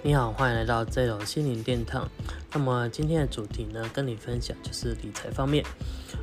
你好，欢迎来到 Z 罗心灵殿堂。那么今天的主题呢，跟你分享就是理财方面。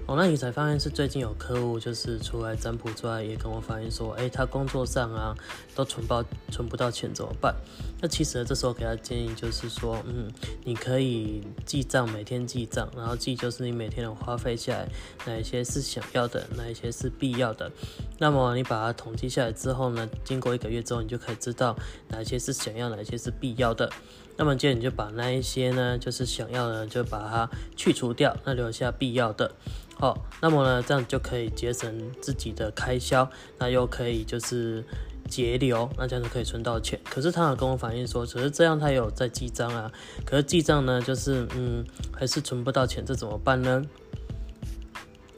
哦，那理财方面是最近有客户就是除了占卜之外，也跟我反映说，哎，他工作上啊都存不存不到钱怎么办？那其实这时候给他建议就是说，嗯，你可以记账，每天记账，然后记就是你每天的花费下来，哪一些是想要的，哪一些是必要的。那么你把它统计下来之后呢，经过一个月之后，你就可以知道哪些是想要，哪些是必要的。那么接着你就把那一些呢，就是想要的，就把它去除掉，那留下必要的。好，那么呢，这样就可以节省自己的开销，那又可以就是节流，那这样就可以存到钱。可是他有跟我反映说，只是这样他有在记账啊，可是记账呢，就是嗯，还是存不到钱，这怎么办呢？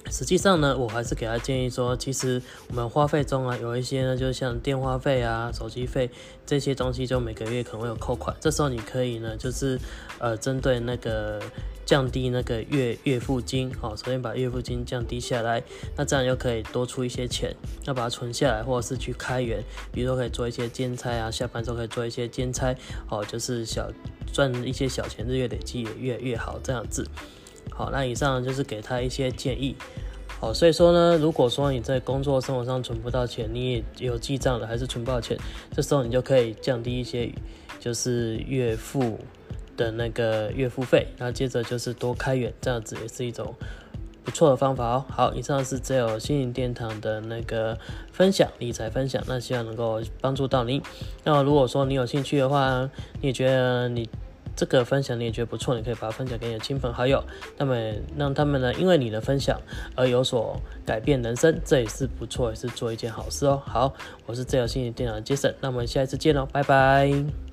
实际上呢，我还是给他建议说，其实我们花费中啊，有一些呢，就像电话费啊、手机费这些东西，就每个月可能会有扣款。这时候你可以呢，就是呃，针对那个降低那个月月付金，好，首先把月付金降低下来，那这样又可以多出一些钱，要把它存下来，或者是去开源，比如说可以做一些兼差啊，下班之后可以做一些兼差，哦，就是小赚一些小钱，日月累积也越越好，这样子。好，那以上就是给他一些建议。好，所以说呢，如果说你在工作生活上存不到钱，你也有记账的，还是存不到钱，这时候你就可以降低一些，就是月付的那个月付费，然后接着就是多开源，这样子也是一种不错的方法哦。好，以上是只有心灵殿堂的那个分享理财分享，那希望能够帮助到您。那如果说你有兴趣的话，你也觉得你。这个分享你也觉得不错，你可以把它分享给你的亲朋好友，那么让他们呢，因为你的分享而有所改变人生，这也是不错，也是做一件好事哦。好，我是自由心理电脑的杰森，那我们下一次见喽，拜拜。